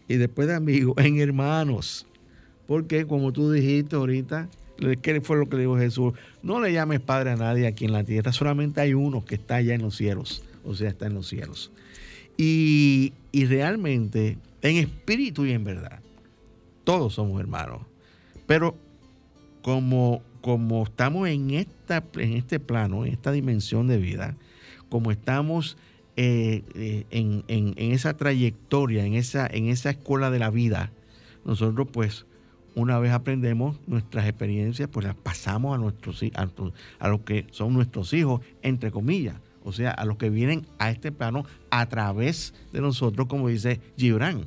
Y después de amigos, en hermanos. Porque, como tú dijiste ahorita, ¿qué fue lo que le dijo Jesús? No le llames padre a nadie aquí en la tierra, solamente hay uno que está allá en los cielos. O sea, está en los cielos. Y, y realmente, en espíritu y en verdad, todos somos hermanos. Pero como como estamos en, esta, en este plano, en esta dimensión de vida, como estamos eh, eh, en, esa trayectoria, en esa, en esa escuela de la vida, nosotros pues una vez aprendemos nuestras experiencias, pues las pasamos a nuestros a, a los que son nuestros hijos, entre comillas. O sea, a los que vienen a este plano a través de nosotros, como dice Gibran.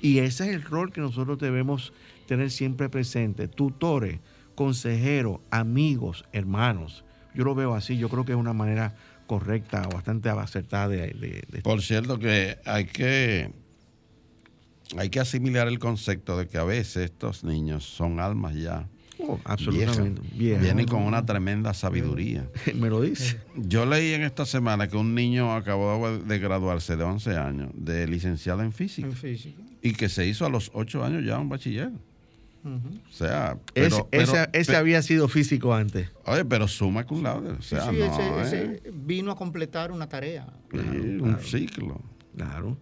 Y ese es el rol que nosotros debemos tener siempre presente, tutores, consejeros, amigos, hermanos. Yo lo veo así, yo creo que es una manera correcta, bastante acertada de, Por cierto que hay que hay que asimilar el concepto de que a veces estos niños son almas ya. Oh, absolutamente. Vienen con una tremenda sabiduría. Me lo dice. Yo leí en esta semana que un niño acabó de graduarse de 11 años, de licenciado en física. En física. Y que se hizo a los 8 años ya un bachiller. O sea, ese, había sido físico antes. Oye, pero suma con lado. O sea, sí, ese, vino a completar una tarea. un ciclo. Claro.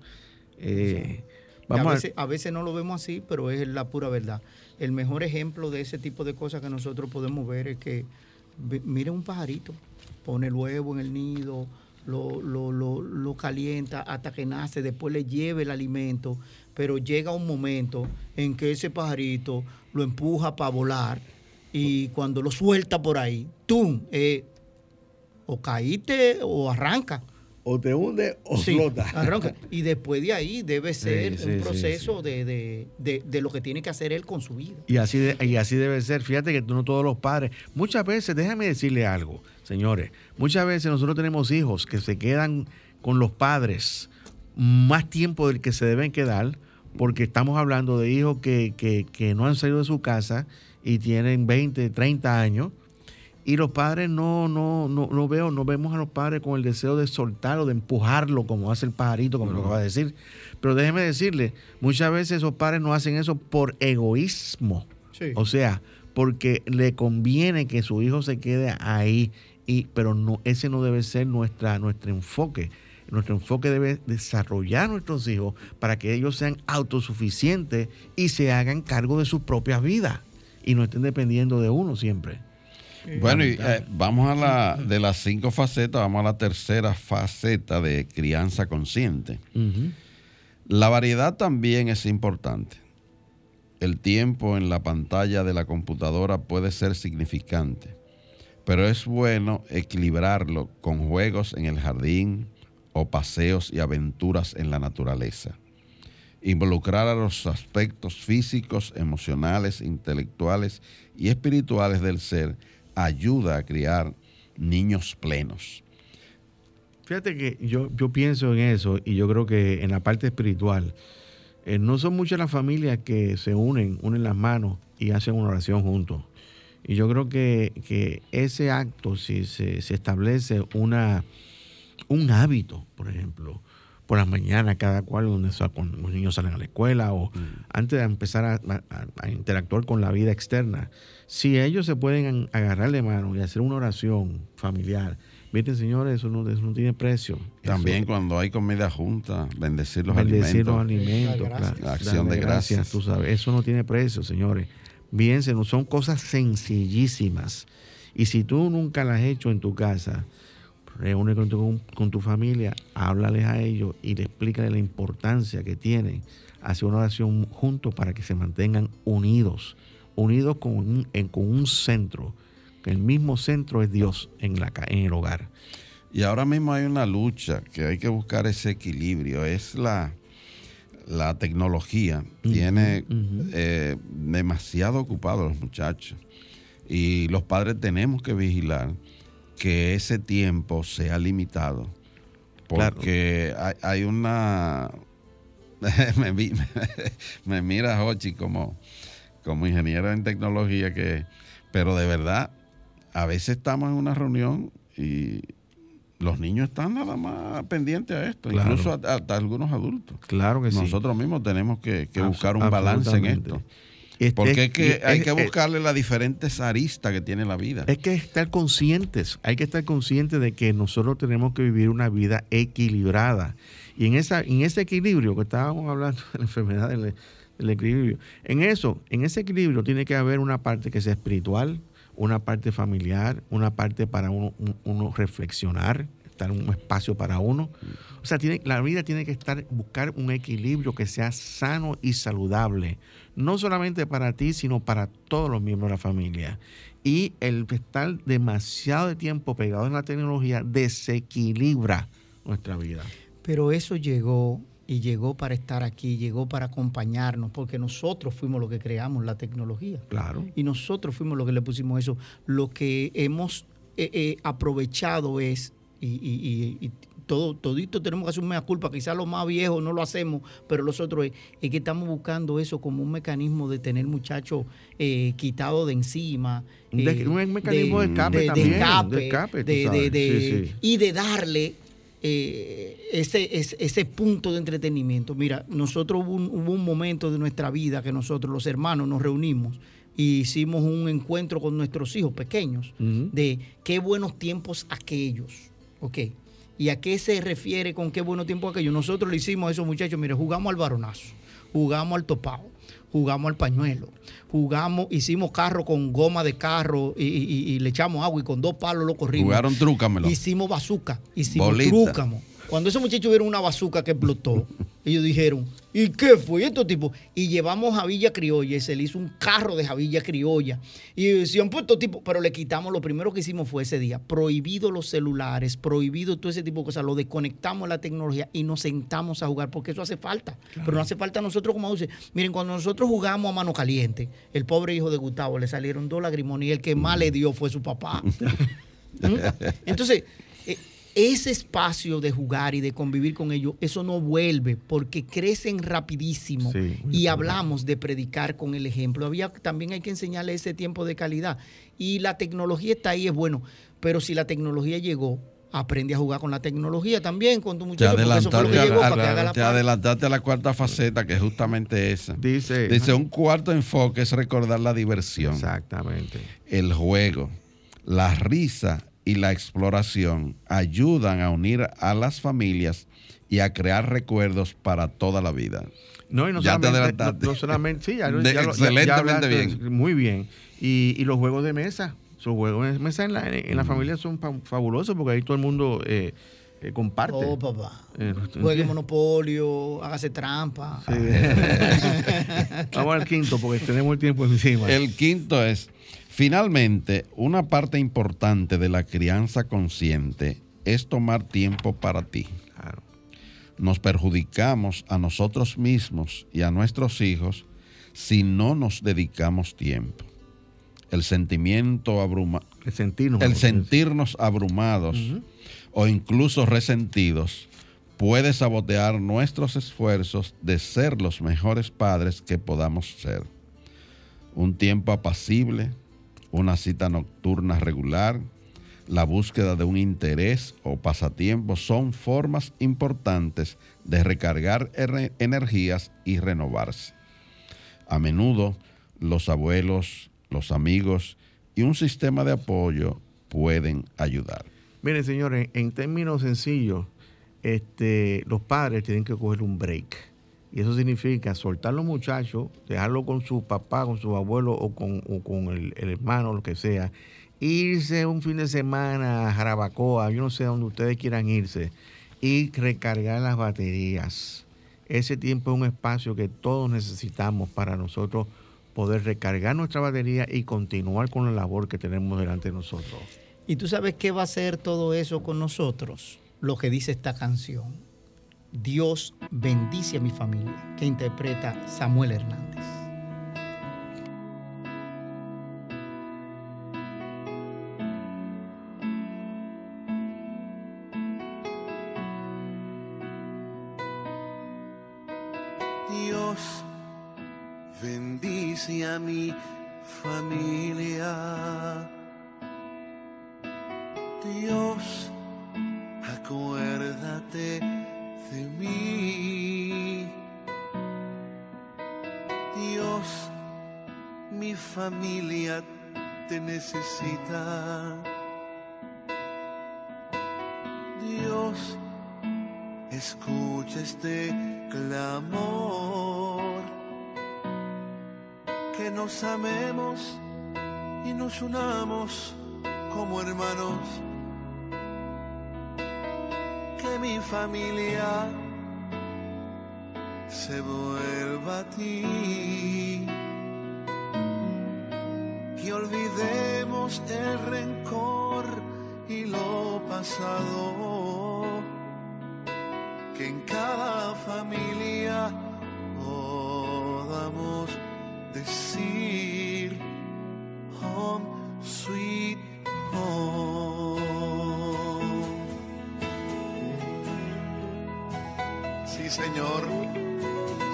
Eh, vamos a, veces, a, veces, no lo vemos así, pero es la pura verdad. El mejor ejemplo de ese tipo de cosas que nosotros podemos ver es que, mire un pajarito, pone el huevo en el nido, lo, lo, lo, lo calienta hasta que nace, después le lleva el alimento pero llega un momento en que ese pajarito lo empuja para volar y cuando lo suelta por ahí, ¡tum! Eh, o caíste o arranca. O te hunde o flota. Arranca. Y después de ahí debe ser un proceso de, lo que tiene que hacer él con su vida. Y así, y así debe ser. Fíjate que no todos los padres, muchas veces, déjame decirle algo, señores, muchas veces nosotros tenemos hijos que se quedan con los padres más tiempo del que se deben quedar, porque estamos hablando de hijos que, no han salido de su casa y tienen 20, 30 años. Y los padres no, no, no, no veo, no vemos a los padres con el deseo de soltarlo, de empujarlo, como hace el pajarito, como lo acaba de decir. Pero déjeme decirle, muchas veces esos padres no hacen eso por egoísmo. O sea, porque le conviene que su hijo se quede ahí. Y, pero no, ese no debe ser nuestra, nuestro enfoque. Nuestro enfoque debe desarrollar a nuestros hijos para que ellos sean autosuficientes y se hagan cargo de sus propias vidas y no estén dependiendo de uno siempre. Bueno, y eh, vamos a la de las cinco facetas, vamos a la tercera faceta de crianza consciente. La variedad también es importante. El tiempo en la pantalla de la computadora puede ser significante, pero es bueno equilibrarlo con juegos en el jardín, o paseos y aventuras en la naturaleza. Involucrar a los aspectos físicos, emocionales, intelectuales y espirituales del ser ayuda a criar niños plenos. Fíjate que yo, yo pienso en eso y yo creo que en la parte espiritual, eh, no son muchas las familias que se unen, unen las manos y hacen una oración juntos. Y yo creo que, ese acto, si se establece una, un hábito, por ejemplo, por las mañanas, cada cual, donde cuando los niños salen a la escuela o mm. antes de empezar a, interactuar con la vida externa. Si ellos se pueden agarrar de mano y hacer una oración familiar, miren señores, eso no, no tiene precio. También cuando hay comida junta, bendecir los bendecir alimentos. los alimentos, la acción de gracias. Tú sabes, eso no tiene precio, señores. Bien, son cosas sencillísimas. Y si tú nunca las has hecho en tu casa, reúne con tu, con tu familia, háblales a ellos y le explícale la importancia que tienen hacer una oración juntos para que se mantengan unidos. Unidos con un, con un centro, que el mismo centro es Dios en, la, en el hogar. Y ahora mismo hay una lucha que hay que buscar ese equilibrio. Es la, la tecnología. Tiene eh, demasiado ocupados los muchachos. Y los padres tenemos que vigilar que ese tiempo sea limitado. Porque hay, una... me, me, mira Hochi como, como ingeniero en tecnología que... Pero de verdad, a veces estamos en una reunión y los niños están nada más pendientes a esto, incluso hasta algunos adultos. Claro que sí. Nosotros mismos tenemos que, buscar un balance en esto. Este, Porque que, hay que buscarle las diferentes aristas que tiene la vida. Es que estar conscientes, hay que estar conscientes de que nosotros tenemos que vivir una vida equilibrada. Y en, esa, en ese equilibrio que estábamos hablando de la enfermedad del, equilibrio, en eso, en ese equilibrio tiene que haber una parte que sea espiritual, una parte familiar, una parte para uno, reflexionar, estar un espacio para uno. O sea, la vida tiene que estar, buscar un equilibrio que sea sano y saludable, no solamente para ti, sino para todos los miembros de la familia. Y el estar demasiado de tiempo pegado en la tecnología desequilibra nuestra vida. Pero eso llegó y llegó para estar aquí, llegó para acompañarnos, porque nosotros fuimos los que creamos la tecnología. Claro. Y nosotros fuimos los que le pusimos eso. Lo que hemos eh, eh, aprovechado es, y, todo, todito tenemos que hacer una culpa, quizás los más viejos no lo hacemos, pero los otros es, que estamos buscando eso como un mecanismo de tener muchachos eh, quitados de encima. un mecanismo de, escape también. De escape, Y de darle eh, ese, ese, punto de entretenimiento. Mira, nosotros hubo un, momento de nuestra vida que nosotros, los hermanos, nos reunimos y hicimos un encuentro con nuestros hijos pequeños de qué buenos tiempos aquellos. ¿Ok? ¿Y a qué se refiere con qué buenos tiempos aquellos? Nosotros le hicimos a esos muchachos, mire, jugamos al varonazo, jugamos al topado, jugamos al pañuelo, jugamos, hicimos carro con goma de carro y, le echamos agua y con dos palos lo corrimos. Jugaron trúcamelo. Hicimos bazooka, hicimos trúcamo. Cuando esos muchachos vieron una bazooka que explotó, ellos dijeron, ¿y qué fue estos tipos? Y llevamos Javilla Criolla y se le hizo un carro de Javilla Criolla. Y decían, pues estos tipos, pero le quitamos, lo primero que hicimos fue ese día, prohibido los celulares, prohibido todo ese tipo de cosas, lo desconectamos la tecnología y nos sentamos a jugar, porque eso hace falta. Pero no hace falta a nosotros como adultos. Miren, cuando nosotros jugamos a mano caliente, el pobre hijo de Gustavo le salieron dos lagrimones y el que más le dio fue su papá. ¿Mm? Entonces, eh, ese espacio de jugar y de convivir con ellos, eso no vuelve porque crecen rapidísimo y hablamos de predicar con el ejemplo. Había, también hay que enseñarle ese tiempo de calidad. Y la tecnología está ahí, es bueno, pero si la tecnología llegó, aprende a jugar con la tecnología también con tu muchacho. Te, adelantaste a la cuarta faceta, que es justamente esa. Dice, Dice, un cuarto enfoque es recordar la diversión. Exactamente. El juego, la risa y la exploración ayudan a unir a las familias y a crear recuerdos para toda la vida. No, y no ya solamente, te no, solamente, sí, ya, excelentemente bien. Muy bien. Y, y, los juegos de mesa, los juegos de mesa en la, en la mm. familia son fabulosos porque ahí todo el mundo eh, eh, comparte. Oh, papá. Eh, Juegue monopolio, hágase trampa. Sí. Vamos al quinto porque tenemos el tiempo encima. El quinto es Finalmente, una parte importante de la crianza consciente es tomar tiempo para ti. Nos perjudicamos a nosotros mismos y a nuestros hijos si no nos dedicamos tiempo. El sentimiento abruma, el sentirnos, el sentirnos abrumados o incluso resentidos puede sabotear nuestros esfuerzos de ser los mejores padres que podamos ser. Un tiempo apacible, una cita nocturna regular, la búsqueda de un interés o pasatiempo son formas importantes de recargar energías y renovarse. A menudo los abuelos, los amigos y un sistema de apoyo pueden ayudar. Miren, señores, en términos sencillos, este, los padres tienen que coger un break y eso significa soltar a los muchachos, dejarlo con su papá, con su abuelo o con, el, hermano, lo que sea. Irse un fin de semana a Jarabacoa, yo no sé a donde ustedes quieran irse, y recargar las baterías. Ese tiempo es un espacio que todos necesitamos para nosotros poder recargar nuestra batería y continuar con la labor que tenemos delante de nosotros. ¿Y tú sabes qué va a hacer todo eso con nosotros? Lo que dice esta canción. Dios bendice a mi familia, que interpreta Samuel Hernández. Dios bendice a mi familia. Dios, acuérdate de mí. Dios, mi familia te necesita. Dios, escucha este clamor. Que nos amemos y nos unamos como hermanos. Que mi familia se vuelva a ti. Que olvidemos el rencor y lo pasado. Que en cada familia podamos decir home sweet Señor.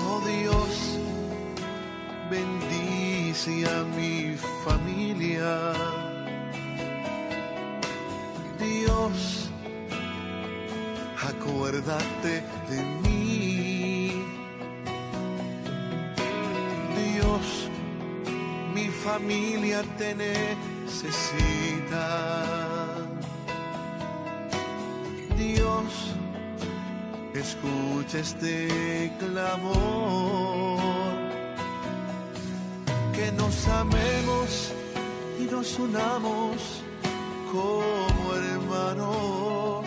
Oh Dios, bendice a mi familia. Dios, acuérdate de mí. Dios, mi familia te necesita. Escucha este clamor. Que nos amemos y nos unamos como hermanos.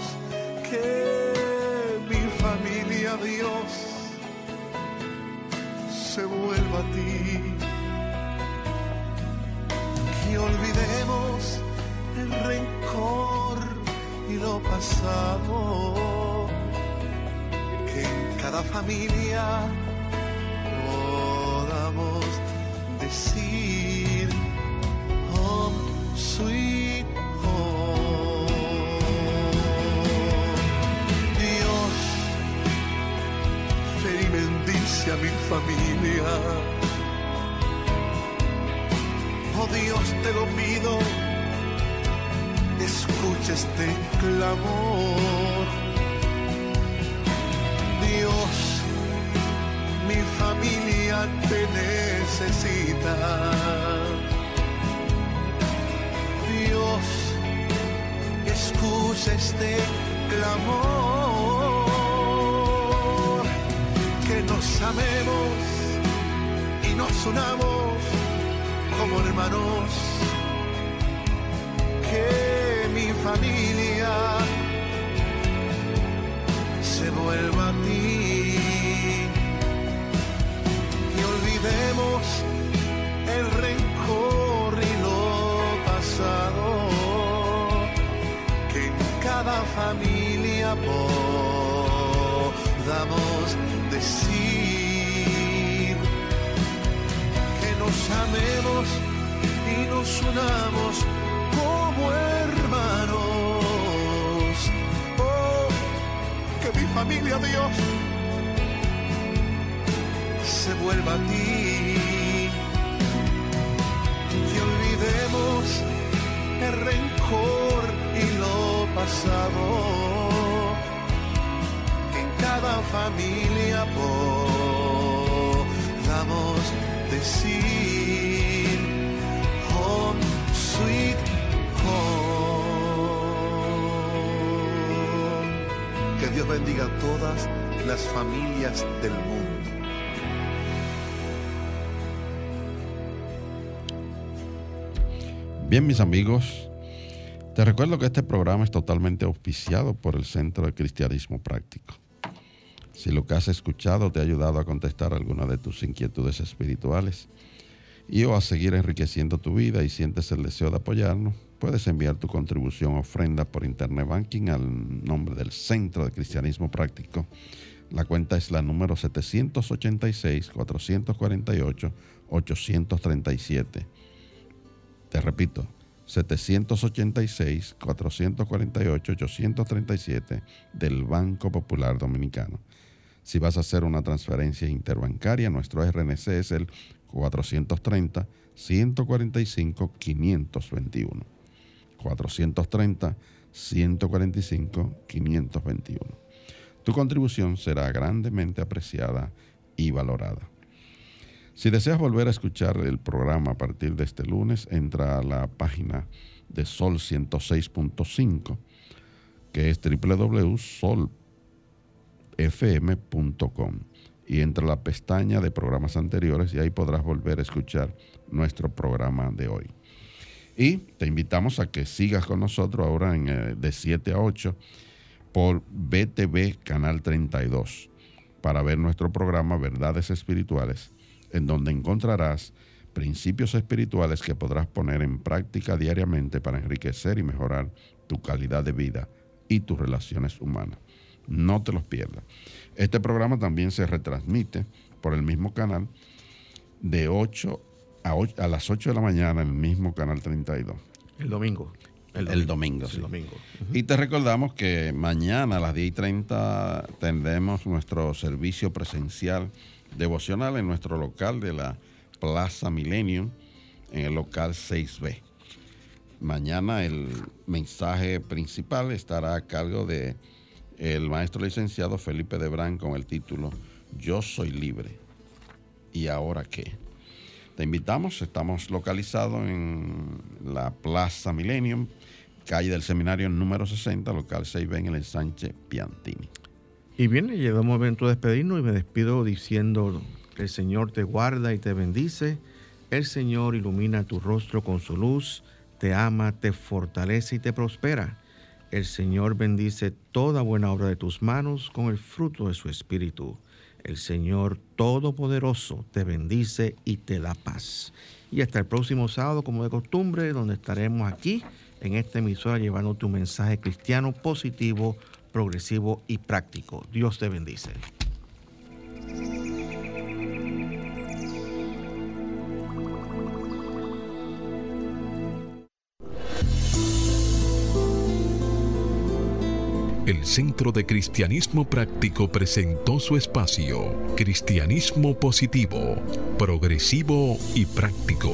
Que mi familia, Dios, se vuelva a ti. Que olvidemos el rencor y lo pasado. Familia podamos decir home sweet home. Dios, ven y bendice a mi familia. Oh Dios, te lo pido, escucha este clamor. Dios, mi familia te necesita. Dios, escucha este clamor. Que nos amemos y nos unamos como hermanos. Que mi familia se vuelva a ti olvidemos el rencor y lo pasado que en cada familia podamos decir que nos amemos y nos unamos como hermanos. Oh, que mi familia, Dios, vuelva a ti. Que olvidemos el rencor y lo pasado. Que en cada familia podamos decir home sweet home. Que Dios bendiga a todas las familias del mundo. Bien, mis amigos, te recuerdo que este programa es totalmente auspiciado por el Centro de Cristianismo Práctico. Si lo que has escuchado te ha ayudado a contestar alguna de tus inquietudes espirituales, y o a seguir enriqueciendo tu vida y sientes el deseo de apoyarnos, puedes enviar tu contribución ofrenda por Internet Banking al nombre del Centro de Cristianismo Práctico. La cuenta es la número 786-448-837. Te repito, 786-448-837 del Banco Popular Dominicano. Si vas a hacer una transferencia interbancaria, nuestro RNC es el 430-145-521. 430-145-521. Tu contribución será grandemente apreciada y valorada. Si deseas volver a escuchar el programa a partir de este lunes, entra a la página de Sol 106.5, que es www.solfm.com y entra a la pestaña de programas anteriores y ahí podrás volver a escuchar nuestro programa de hoy. Y te invitamos a que sigas con nosotros ahora en, eh, de 7 a 8 por BTV Canal 32 para ver nuestro programa Verdades Espirituales, en donde encontrarás principios espirituales que podrás poner en práctica diariamente para enriquecer y mejorar tu calidad de vida y tus relaciones humanas. No te los pierdas. Este programa también se retransmite por el mismo canal de 8 a, las 8 de la mañana en el mismo canal 32. El domingo. El domingo, sí. domingo. Y te recordamos que mañana a las 10 y 30 tendremos nuestro servicio presencial devocional en nuestro local de la Plaza Millennium, en el local 6B. Mañana el mensaje principal estará a cargo de el maestro licenciado Felipe Debrán con el título Yo soy libre. ¿Y ahora qué? Te invitamos, estamos localizados en la Plaza Millennium, calle del Seminario número 60, local 6B en el ensanche Piantini. Y bien, llegamos al momento de despedirnos y me despido diciendo que el Señor te guarda y te bendice, el Señor ilumina tu rostro con su luz, te ama, te fortalece y te prospera. El Señor bendice toda buena obra de tus manos con el fruto de su espíritu. El Señor Todopoderoso te bendice y te da paz. Y hasta el próximo sábado, como de costumbre, donde estaremos aquí en esta emisora llevando tu mensaje cristiano positivo, progresivo y práctico. Dios te bendice. el Centro de Cristianismo Práctico presentó su espacio, Cristianismo Positivo, Progresivo y Práctico,